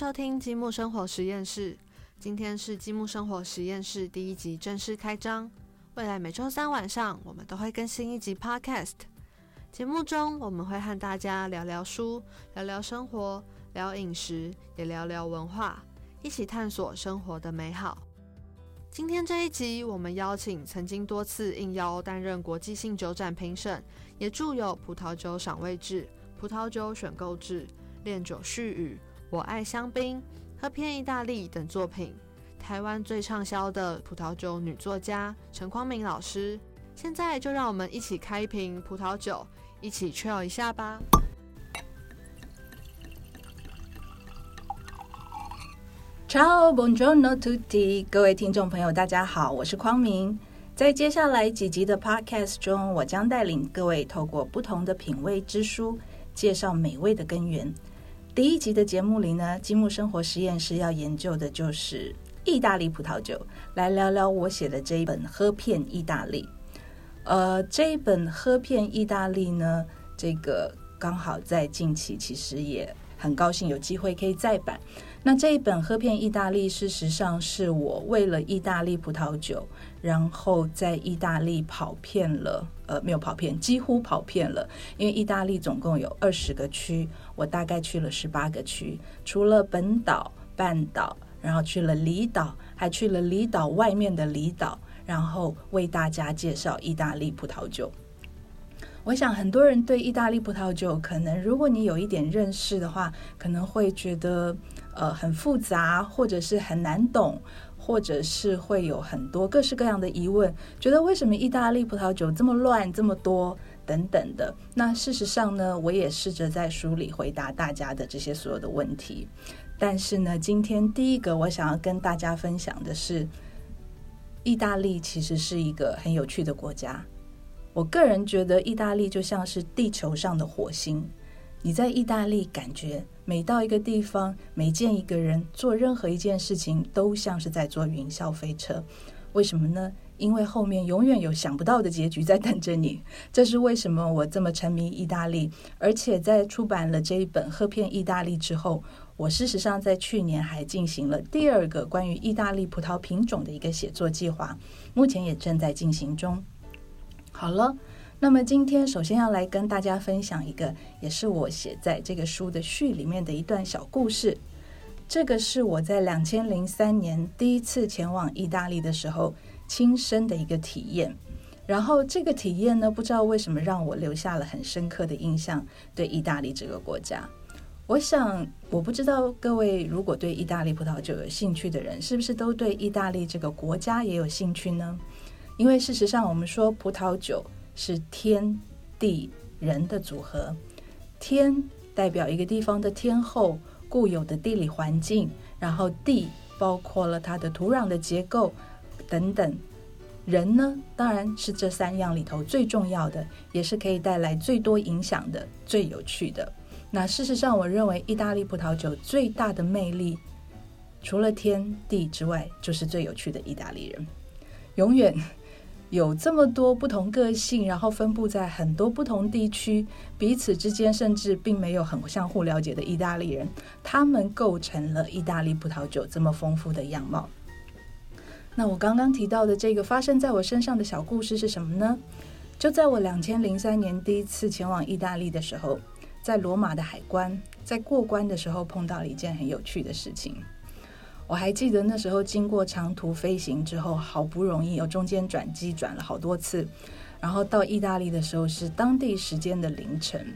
收听积木生活实验室。今天是积木生活实验室第一集正式开张。未来每周三晚上，我们都会更新一集 Podcast。节目中，我们会和大家聊聊书，聊聊生活，聊饮食，也聊聊文化，一起探索生活的美好。今天这一集，我们邀请曾经多次应邀担任国际性酒展评审，也著有《葡萄酒赏味志》《葡萄酒选购志》《恋酒絮语》。我爱香槟、喝遍意大利等作品，台湾最畅销的葡萄酒女作家陈匡明老师。现在就让我们一起开一瓶葡萄酒，一起 chill 一下吧。Ciao, buongiorno tutti，各位听众朋友，大家好，我是匡明。在接下来几集的 podcast 中，我将带领各位透过不同的品味之书，介绍美味的根源。第一集的节目里呢，积木生活实验室要研究的就是意大利葡萄酒，来聊聊我写的这一本《喝遍意大利》。呃，这一本《喝遍意大利》呢，这个刚好在近期，其实也很高兴有机会可以再版。那这一本《喝遍意大利》，事实上是我为了意大利葡萄酒，然后在意大利跑遍了，呃，没有跑遍，几乎跑遍了。因为意大利总共有二十个区，我大概去了十八个区，除了本岛、半岛，然后去了离岛，还去了离岛外面的离岛，然后为大家介绍意大利葡萄酒。我想很多人对意大利葡萄酒，可能如果你有一点认识的话，可能会觉得呃很复杂，或者是很难懂，或者是会有很多各式各样的疑问，觉得为什么意大利葡萄酒这么乱这么多等等的。那事实上呢，我也试着在书里回答大家的这些所有的问题。但是呢，今天第一个我想要跟大家分享的是，意大利其实是一个很有趣的国家。我个人觉得，意大利就像是地球上的火星。你在意大利，感觉每到一个地方，每见一个人，做任何一件事情，都像是在坐云霄飞车。为什么呢？因为后面永远有想不到的结局在等着你。这是为什么我这么沉迷意大利，而且在出版了这一本《喝遍意大利》之后，我事实上在去年还进行了第二个关于意大利葡萄品种的一个写作计划，目前也正在进行中。好了，那么今天首先要来跟大家分享一个，也是我写在这个书的序里面的一段小故事。这个是我在两千零三年第一次前往意大利的时候亲身的一个体验。然后这个体验呢，不知道为什么让我留下了很深刻的印象，对意大利这个国家。我想，我不知道各位如果对意大利葡萄酒有兴趣的人，是不是都对意大利这个国家也有兴趣呢？因为事实上，我们说葡萄酒是天地人的组合。天代表一个地方的天候、固有的地理环境，然后地包括了它的土壤的结构等等。人呢，当然是这三样里头最重要的，也是可以带来最多影响的、最有趣的。那事实上，我认为意大利葡萄酒最大的魅力，除了天地之外，就是最有趣的意大利人，永远。有这么多不同个性，然后分布在很多不同地区，彼此之间甚至并没有很相互了解的意大利人，他们构成了意大利葡萄酒这么丰富的样貌。那我刚刚提到的这个发生在我身上的小故事是什么呢？就在我两千零三年第一次前往意大利的时候，在罗马的海关，在过关的时候碰到了一件很有趣的事情。我还记得那时候经过长途飞行之后，好不容易有中间转机转了好多次，然后到意大利的时候是当地时间的凌晨，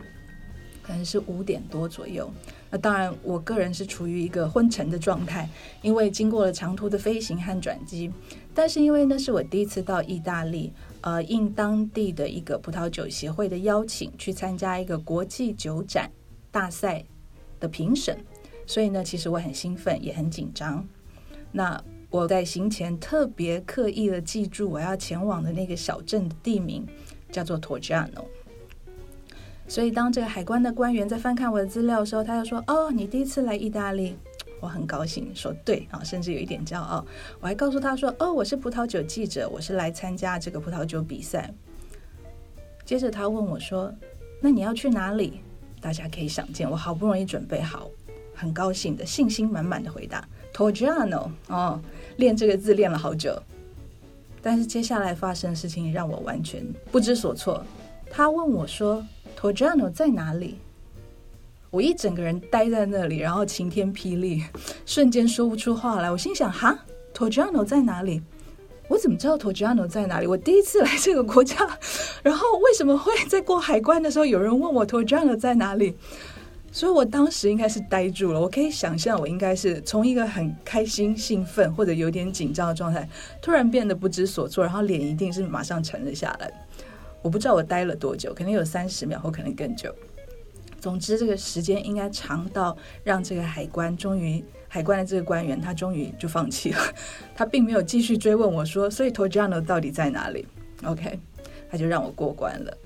可能是五点多左右。那当然，我个人是处于一个昏沉的状态，因为经过了长途的飞行和转机。但是因为那是我第一次到意大利，呃，应当地的一个葡萄酒协会的邀请，去参加一个国际酒展大赛的评审。所以呢，其实我很兴奋，也很紧张。那我在行前特别刻意的记住我要前往的那个小镇的地名，叫做 Torgiano。所以当这个海关的官员在翻看我的资料的时候，他就说：“哦，你第一次来意大利，我很高兴。”说对啊，甚至有一点骄傲。我还告诉他说：“哦，我是葡萄酒记者，我是来参加这个葡萄酒比赛。”接着他问我说：“那你要去哪里？”大家可以想见，我好不容易准备好。很高兴的、信心满满的回答 “Torgiano”。哦，练这个字练了好久，但是接下来发生的事情让我完全不知所措。他问我说：“Torgiano 在哪里？”我一整个人呆在那里，然后晴天霹雳，瞬间说不出话来。我心想：“哈，Torgiano 在哪里？我怎么知道 Torgiano 在哪里？我第一次来这个国家，然后为什么会在过海关的时候有人问我 Torgiano 在哪里？”所以我当时应该是呆住了。我可以想象，我应该是从一个很开心、兴奋或者有点紧张的状态，突然变得不知所措，然后脸一定是马上沉了下来。我不知道我待了多久，可能有三十秒，或可能更久。总之，这个时间应该长到让这个海关终于，海关的这个官员他终于就放弃了，他并没有继续追问我说，所以 Torgiano 到底在哪里？OK，他就让我过关了。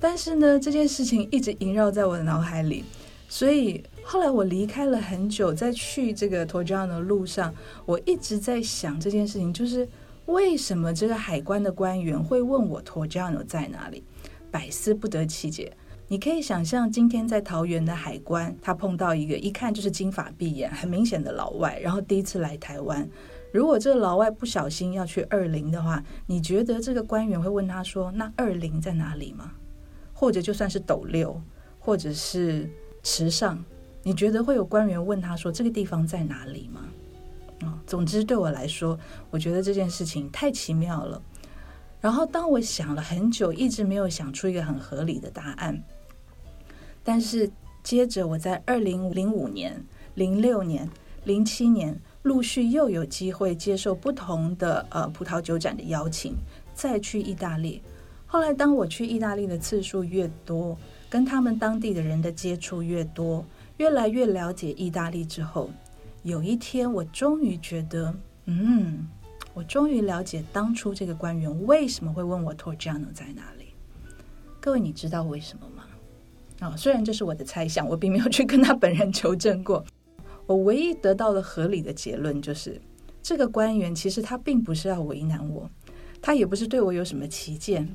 但是呢，这件事情一直萦绕在我的脑海里，所以后来我离开了很久，在去这个 Togiano 的路上，我一直在想这件事情，就是为什么这个海关的官员会问我 Torgiano 在哪里，百思不得其解。你可以想象，今天在桃园的海关，他碰到一个一看就是金发碧眼、很明显的老外，然后第一次来台湾。如果这个老外不小心要去二零的话，你觉得这个官员会问他说：“那二零在哪里吗？”或者就算是斗六，或者是池上，你觉得会有官员问他说：“这个地方在哪里吗？”啊，总之对我来说，我觉得这件事情太奇妙了。然后当我想了很久，一直没有想出一个很合理的答案。但是接着，我在二零零五年、零六年、零七年陆续又有机会接受不同的呃葡萄酒展的邀请，再去意大利。后来，当我去意大利的次数越多，跟他们当地的人的接触越多，越来越了解意大利之后，有一天我终于觉得，嗯，我终于了解当初这个官员为什么会问我 Toriano 在哪里。各位，你知道为什么吗？啊，虽然这是我的猜想，我并没有去跟他本人求证过。我唯一得到的合理的结论就是，这个官员其实他并不是要为难我，他也不是对我有什么歧见，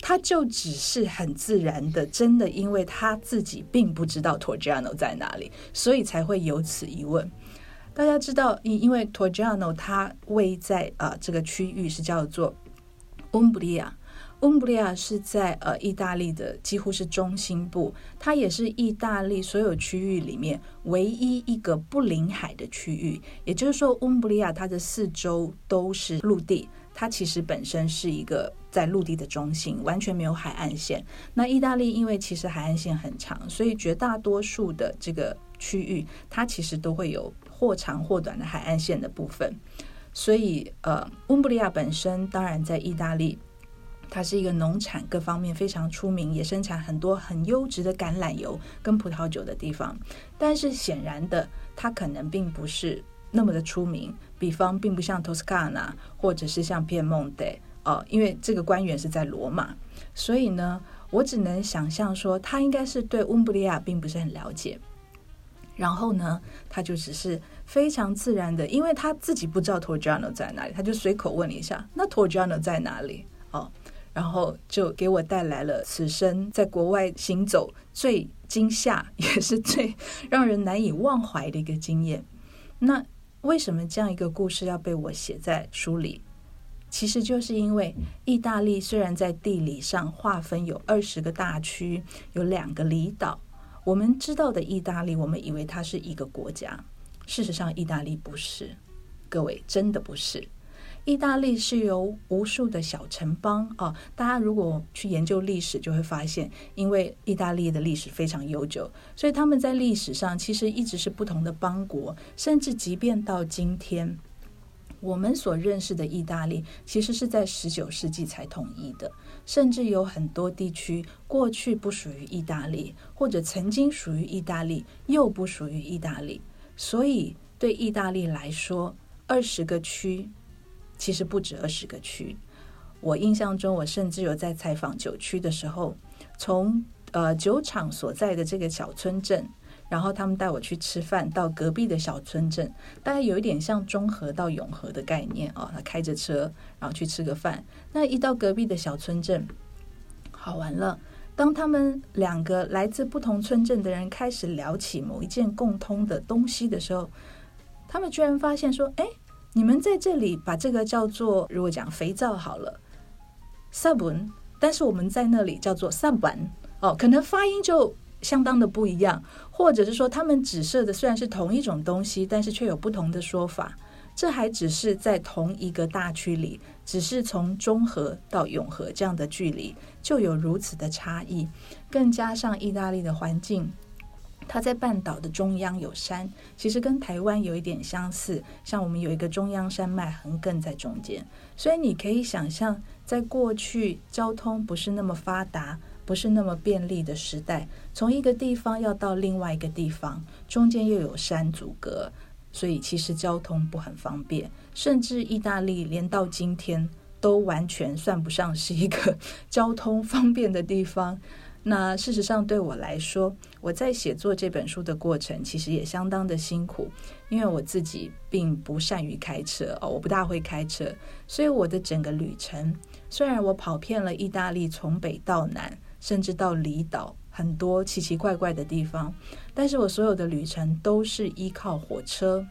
他就只是很自然的，真的因为他自己并不知道 Toriano 在哪里，所以才会有此一问。大家知道，因因为 Toriano 它位在啊这个区域是叫做 Umbria。翁布利亚是在呃意大利的几乎是中心部，它也是意大利所有区域里面唯一一个不临海的区域。也就是说，翁布利亚它的四周都是陆地，它其实本身是一个在陆地的中心，完全没有海岸线。那意大利因为其实海岸线很长，所以绝大多数的这个区域它其实都会有或长或短的海岸线的部分。所以呃，翁布利亚本身当然在意大利。它是一个农产各方面非常出名，也生产很多很优质的橄榄油跟葡萄酒的地方。但是显然的，它可能并不是那么的出名。比方，并不像托斯卡纳，或者是像片蒙德哦，因为这个官员是在罗马，所以呢，我只能想象说，他应该是对温布利亚并不是很了解。然后呢，他就只是非常自然的，因为他自己不知道托 n o 在哪里，他就随口问了一下：“那托 n o 在哪里？”哦。然后就给我带来了此生在国外行走最惊吓，也是最让人难以忘怀的一个经验。那为什么这样一个故事要被我写在书里？其实就是因为意大利虽然在地理上划分有二十个大区，有两个离岛，我们知道的意大利，我们以为它是一个国家，事实上意大利不是，各位真的不是。意大利是由无数的小城邦啊，大家如果去研究历史，就会发现，因为意大利的历史非常悠久，所以他们在历史上其实一直是不同的邦国，甚至即便到今天，我们所认识的意大利，其实是在十九世纪才统一的，甚至有很多地区过去不属于意大利，或者曾经属于意大利，又不属于意大利，所以对意大利来说，二十个区。其实不止二十个区，我印象中，我甚至有在采访酒区的时候，从呃酒厂所在的这个小村镇，然后他们带我去吃饭，到隔壁的小村镇，大概有一点像中和到永和的概念啊。他开着车，然后去吃个饭。那一到隔壁的小村镇，好玩了，当他们两个来自不同村镇的人开始聊起某一件共通的东西的时候，他们居然发现说：“哎，你们在这里把这个叫做，如果讲肥皂好了，sabun，但是我们在那里叫做 saban，哦，可能发音就相当的不一样，或者是说他们指涉的虽然是同一种东西，但是却有不同的说法。这还只是在同一个大区里，只是从中和到永和这样的距离就有如此的差异，更加上意大利的环境。”它在半岛的中央有山，其实跟台湾有一点相似，像我们有一个中央山脉横亘在中间，所以你可以想象，在过去交通不是那么发达、不是那么便利的时代，从一个地方要到另外一个地方，中间又有山阻隔，所以其实交通不很方便，甚至意大利连到今天都完全算不上是一个 交通方便的地方。那事实上，对我来说，我在写作这本书的过程，其实也相当的辛苦，因为我自己并不善于开车哦，我不大会开车，所以我的整个旅程，虽然我跑遍了意大利，从北到南，甚至到离岛很多奇奇怪怪的地方，但是我所有的旅程都是依靠火车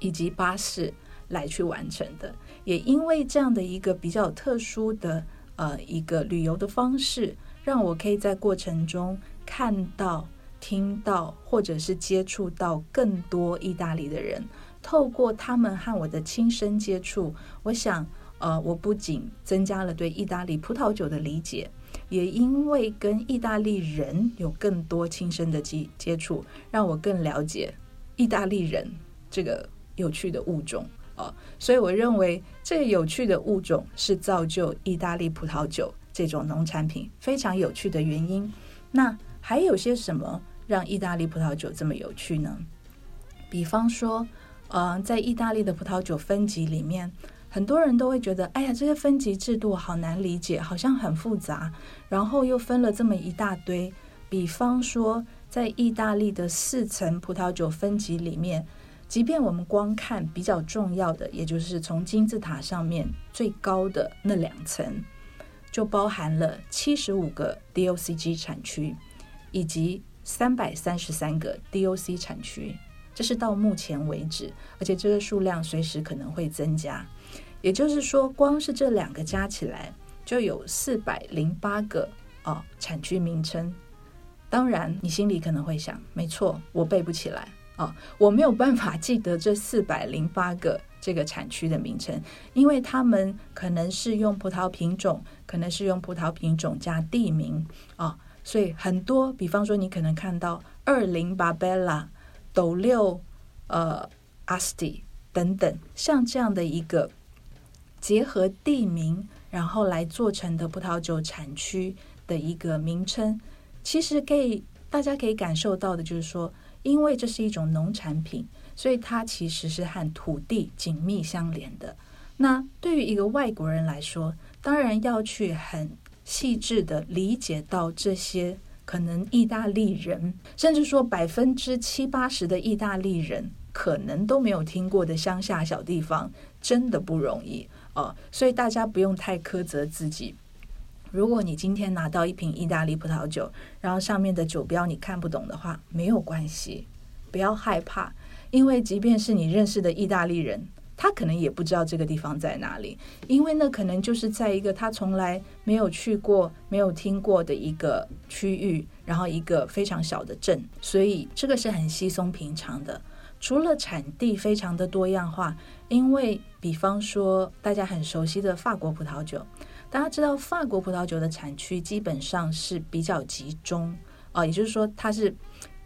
以及巴士来去完成的，也因为这样的一个比较特殊的呃一个旅游的方式。让我可以在过程中看到、听到，或者是接触到更多意大利的人。透过他们和我的亲身接触，我想，呃，我不仅增加了对意大利葡萄酒的理解，也因为跟意大利人有更多亲身的接接触，让我更了解意大利人这个有趣的物种啊。所以，我认为这个有趣的物种是造就意大利葡萄酒。这种农产品非常有趣的原因，那还有些什么让意大利葡萄酒这么有趣呢？比方说，呃，在意大利的葡萄酒分级里面，很多人都会觉得，哎呀，这个分级制度好难理解，好像很复杂，然后又分了这么一大堆。比方说，在意大利的四层葡萄酒分级里面，即便我们光看比较重要的，也就是从金字塔上面最高的那两层。就包含了七十五个 DOCG 产区，以及三百三十三个 DOC 产区，这是到目前为止，而且这个数量随时可能会增加。也就是说，光是这两个加起来，就有四百零八个哦产区名称。当然，你心里可能会想，没错，我背不起来啊，我没有办法记得这四百零八个。这个产区的名称，因为他们可能是用葡萄品种，可能是用葡萄品种加地名啊，所以很多，比方说你可能看到二零巴贝拉、斗六呃阿斯蒂等等，像这样的一个结合地名然后来做成的葡萄酒产区的一个名称，其实可以大家可以感受到的就是说，因为这是一种农产品。所以它其实是和土地紧密相连的。那对于一个外国人来说，当然要去很细致的理解到这些可能意大利人，甚至说百分之七八十的意大利人可能都没有听过的乡下小地方，真的不容易哦。所以大家不用太苛责自己。如果你今天拿到一瓶意大利葡萄酒，然后上面的酒标你看不懂的话，没有关系，不要害怕。因为即便是你认识的意大利人，他可能也不知道这个地方在哪里，因为那可能就是在一个他从来没有去过、没有听过的一个区域，然后一个非常小的镇，所以这个是很稀松平常的。除了产地非常的多样化，因为比方说大家很熟悉的法国葡萄酒，大家知道法国葡萄酒的产区基本上是比较集中啊，也就是说它是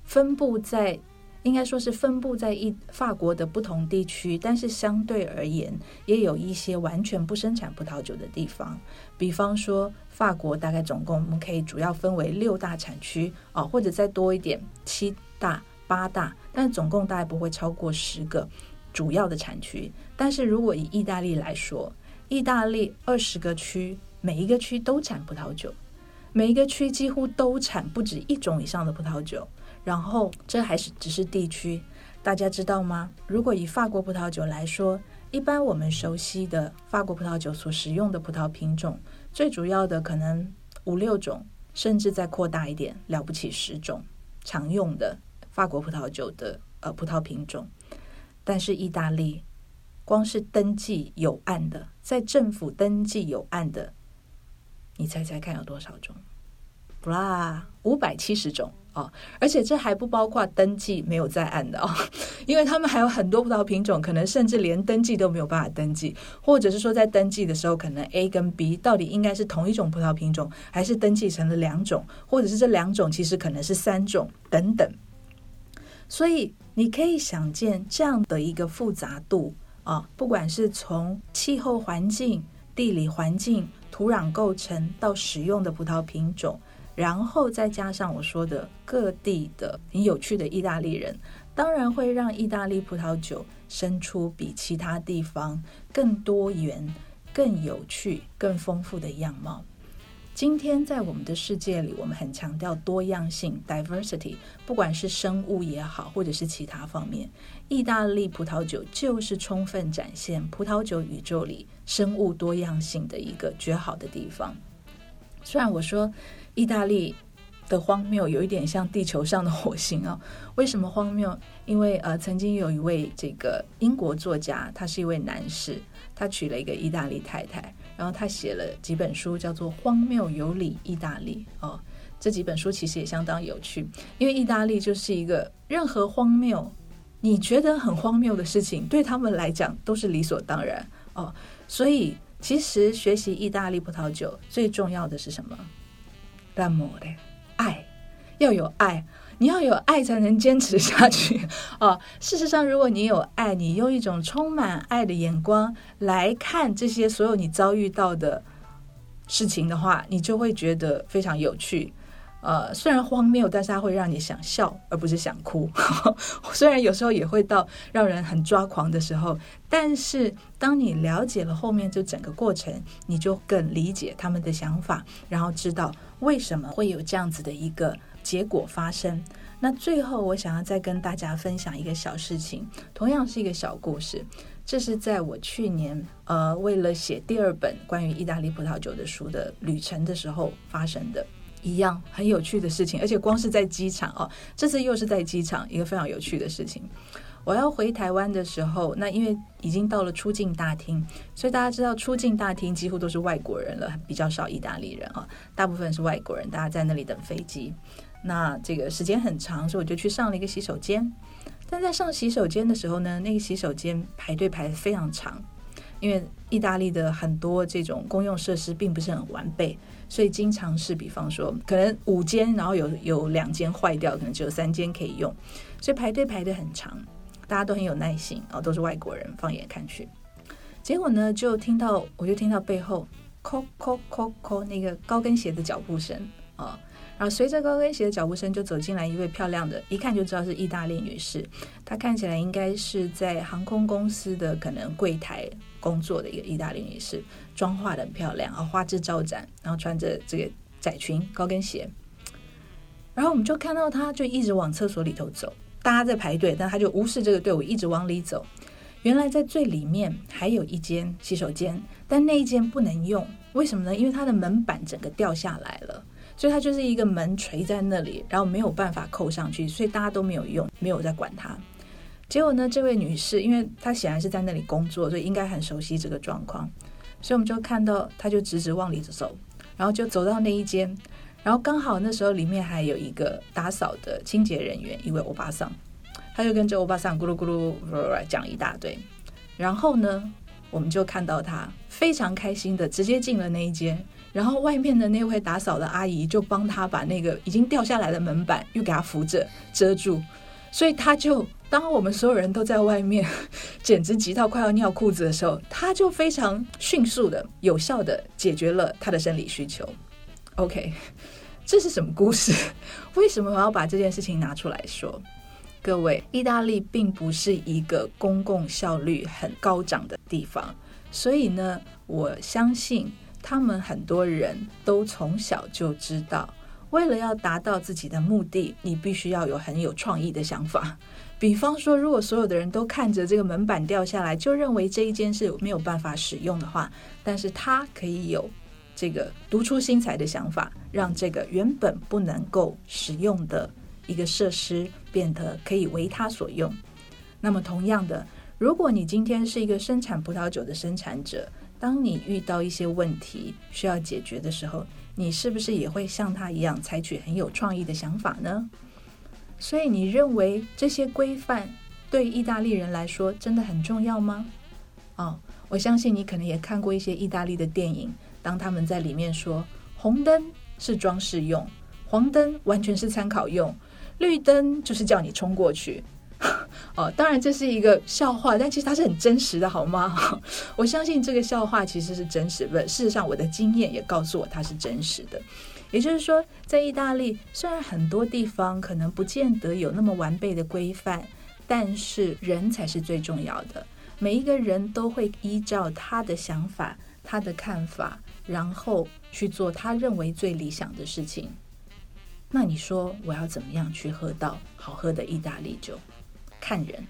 分布在。应该说是分布在一法国的不同地区，但是相对而言，也有一些完全不生产葡萄酒的地方。比方说，法国大概总共我们可以主要分为六大产区啊，或者再多一点，七大、八大，但总共大概不会超过十个主要的产区。但是如果以意大利来说，意大利二十个区，每一个区都产葡萄酒，每一个区几乎都产不止一种以上的葡萄酒。然后，这还是只是地区，大家知道吗？如果以法国葡萄酒来说，一般我们熟悉的法国葡萄酒所使用的葡萄品种，最主要的可能五六种，甚至再扩大一点，了不起十种常用的法国葡萄酒的呃葡萄品种。但是意大利光是登记有案的，在政府登记有案的，你猜猜看有多少种？不啦，五百七十种。哦，而且这还不包括登记没有在案的哦，因为他们还有很多葡萄品种，可能甚至连登记都没有办法登记，或者是说在登记的时候，可能 A 跟 B 到底应该是同一种葡萄品种，还是登记成了两种，或者是这两种其实可能是三种等等。所以你可以想见这样的一个复杂度啊，不管是从气候环境、地理环境、土壤构成到使用的葡萄品种。然后再加上我说的各地的很有趣的意大利人，当然会让意大利葡萄酒生出比其他地方更多元、更有趣、更丰富的样貌。今天在我们的世界里，我们很强调多样性 （diversity），不管是生物也好，或者是其他方面，意大利葡萄酒就是充分展现葡萄酒宇宙里生物多样性的一个绝好的地方。虽然我说。意大利的荒谬有一点像地球上的火星啊？为什么荒谬？因为呃，曾经有一位这个英国作家，他是一位男士，他娶了一个意大利太太，然后他写了几本书，叫做《荒谬有理意大利》哦。这几本书其实也相当有趣，因为意大利就是一个任何荒谬，你觉得很荒谬的事情，对他们来讲都是理所当然哦。所以其实学习意大利葡萄酒最重要的是什么？淡漠的爱，要有爱，你要有爱才能坚持下去 哦。事实上，如果你有爱，你用一种充满爱的眼光来看这些所有你遭遇到的事情的话，你就会觉得非常有趣。呃，虽然荒谬，但是它会让你想笑，而不是想哭。虽然有时候也会到让人很抓狂的时候，但是当你了解了后面这整个过程，你就更理解他们的想法，然后知道为什么会有这样子的一个结果发生。那最后，我想要再跟大家分享一个小事情，同样是一个小故事。这是在我去年呃为了写第二本关于意大利葡萄酒的书的旅程的时候发生的。一样很有趣的事情，而且光是在机场哦，这次又是在机场，一个非常有趣的事情。我要回台湾的时候，那因为已经到了出境大厅，所以大家知道出境大厅几乎都是外国人了，比较少意大利人啊，大部分是外国人，大家在那里等飞机。那这个时间很长，所以我就去上了一个洗手间。但在上洗手间的时候呢，那个洗手间排队排的非常长，因为意大利的很多这种公用设施并不是很完备。所以经常是，比方说，可能五间，然后有有两间坏掉，可能只有三间可以用，所以排队排的很长，大家都很有耐心啊，都是外国人，放眼看去，结果呢，就听到，我就听到背后，叩叩叩叩那个高跟鞋的脚步声啊。然后随着高跟鞋的脚步声，就走进来一位漂亮的，一看就知道是意大利女士。她看起来应该是在航空公司的可能柜台工作的一个意大利女士，妆化的很漂亮啊，花枝招展，然后穿着这个窄裙、高跟鞋。然后我们就看到她就一直往厕所里头走，大家在排队，但她就无视这个队伍，一直往里走。原来在最里面还有一间洗手间，但那一间不能用，为什么呢？因为它的门板整个掉下来了。所以它就是一个门垂在那里，然后没有办法扣上去，所以大家都没有用，没有在管它。结果呢，这位女士，因为她显然是在那里工作，所以应该很熟悉这个状况，所以我们就看到她就直直往里走，然后就走到那一间，然后刚好那时候里面还有一个打扫的清洁人员，一位欧巴桑，他就跟这欧巴桑咕噜咕噜讲一大堆，然后呢，我们就看到他非常开心的直接进了那一间。然后外面的那位打扫的阿姨就帮他把那个已经掉下来的门板又给他扶着遮住，所以他就当我们所有人都在外面 简直急到快要尿裤子的时候，他就非常迅速的、有效的解决了他的生理需求。OK，这是什么故事？为什么我要把这件事情拿出来说？各位，意大利并不是一个公共效率很高涨的地方，所以呢，我相信。他们很多人都从小就知道，为了要达到自己的目的，你必须要有很有创意的想法。比方说，如果所有的人都看着这个门板掉下来，就认为这一间是没有办法使用的话，但是他可以有这个独出心裁的想法，让这个原本不能够使用的一个设施变得可以为他所用。那么，同样的，如果你今天是一个生产葡萄酒的生产者，当你遇到一些问题需要解决的时候，你是不是也会像他一样采取很有创意的想法呢？所以，你认为这些规范对意大利人来说真的很重要吗？哦，我相信你可能也看过一些意大利的电影，当他们在里面说红灯是装饰用，黄灯完全是参考用，绿灯就是叫你冲过去。哦，当然这是一个笑话，但其实它是很真实的，好吗？我相信这个笑话其实是真实的。事实上，我的经验也告诉我它是真实的。也就是说，在意大利，虽然很多地方可能不见得有那么完备的规范，但是人才是最重要的。每一个人都会依照他的想法、他的看法，然后去做他认为最理想的事情。那你说，我要怎么样去喝到好喝的意大利酒？看人，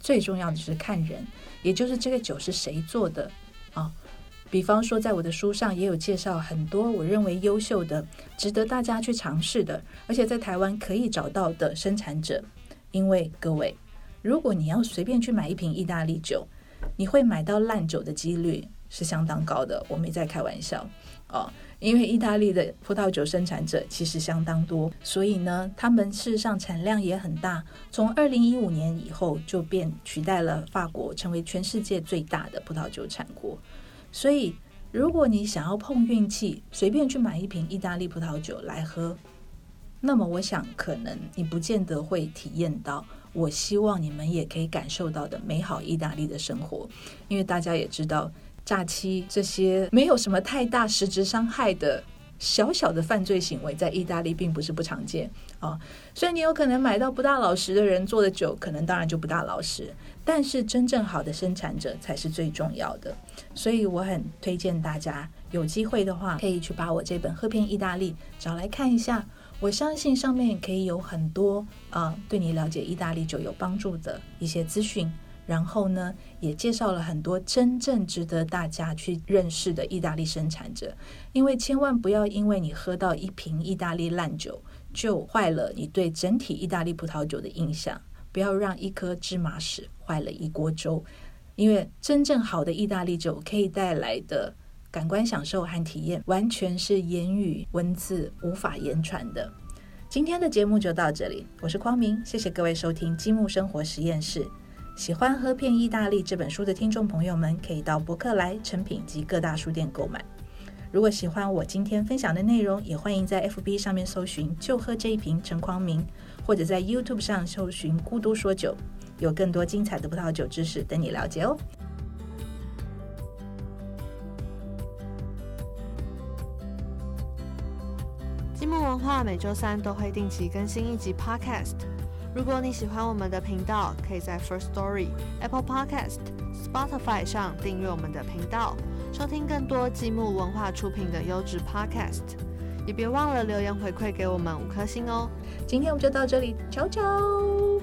最重要的是看人，也就是这个酒是谁做的啊？比方说，在我的书上也有介绍很多我认为优秀的、值得大家去尝试的，而且在台湾可以找到的生产者。因为各位，如果你要随便去买一瓶意大利酒，你会买到烂酒的几率是相当高的。我没在开玩笑哦。因为意大利的葡萄酒生产者其实相当多，所以呢，他们事实上产量也很大。从二零一五年以后，就便取代了法国，成为全世界最大的葡萄酒产国。所以，如果你想要碰运气，随便去买一瓶意大利葡萄酒来喝，那么我想，可能你不见得会体验到我希望你们也可以感受到的美好意大利的生活。因为大家也知道。假期这些没有什么太大实质伤害的小小的犯罪行为，在意大利并不是不常见啊。所以你有可能买到不大老实的人做的酒，可能当然就不大老实。但是真正好的生产者才是最重要的。所以我很推荐大家有机会的话，可以去把我这本《喝遍意大利》找来看一下。我相信上面可以有很多啊，对你了解意大利酒有帮助的一些资讯。然后呢，也介绍了很多真正值得大家去认识的意大利生产者，因为千万不要因为你喝到一瓶意大利烂酒，就坏了你对整体意大利葡萄酒的印象。不要让一颗芝麻屎坏了一锅粥，因为真正好的意大利酒可以带来的感官享受和体验，完全是言语文字无法言传的。今天的节目就到这里，我是匡明，谢谢各位收听积木生活实验室。喜欢《喝遍意大利》这本书的听众朋友们，可以到博客来、成品及各大书店购买。如果喜欢我今天分享的内容，也欢迎在 FB 上面搜寻“就喝这一瓶陈匡明”，或者在 YouTube 上搜寻“孤独说酒”，有更多精彩的葡萄酒知识等你了解哦。积木文化每周三都会定期更新一集 Podcast。如果你喜欢我们的频道，可以在 First Story、Apple Podcast、Spotify 上订阅我们的频道，收听更多积木文化出品的优质 Podcast。也别忘了留言回馈给我们五颗星哦。今天我们就到这里，啾啾。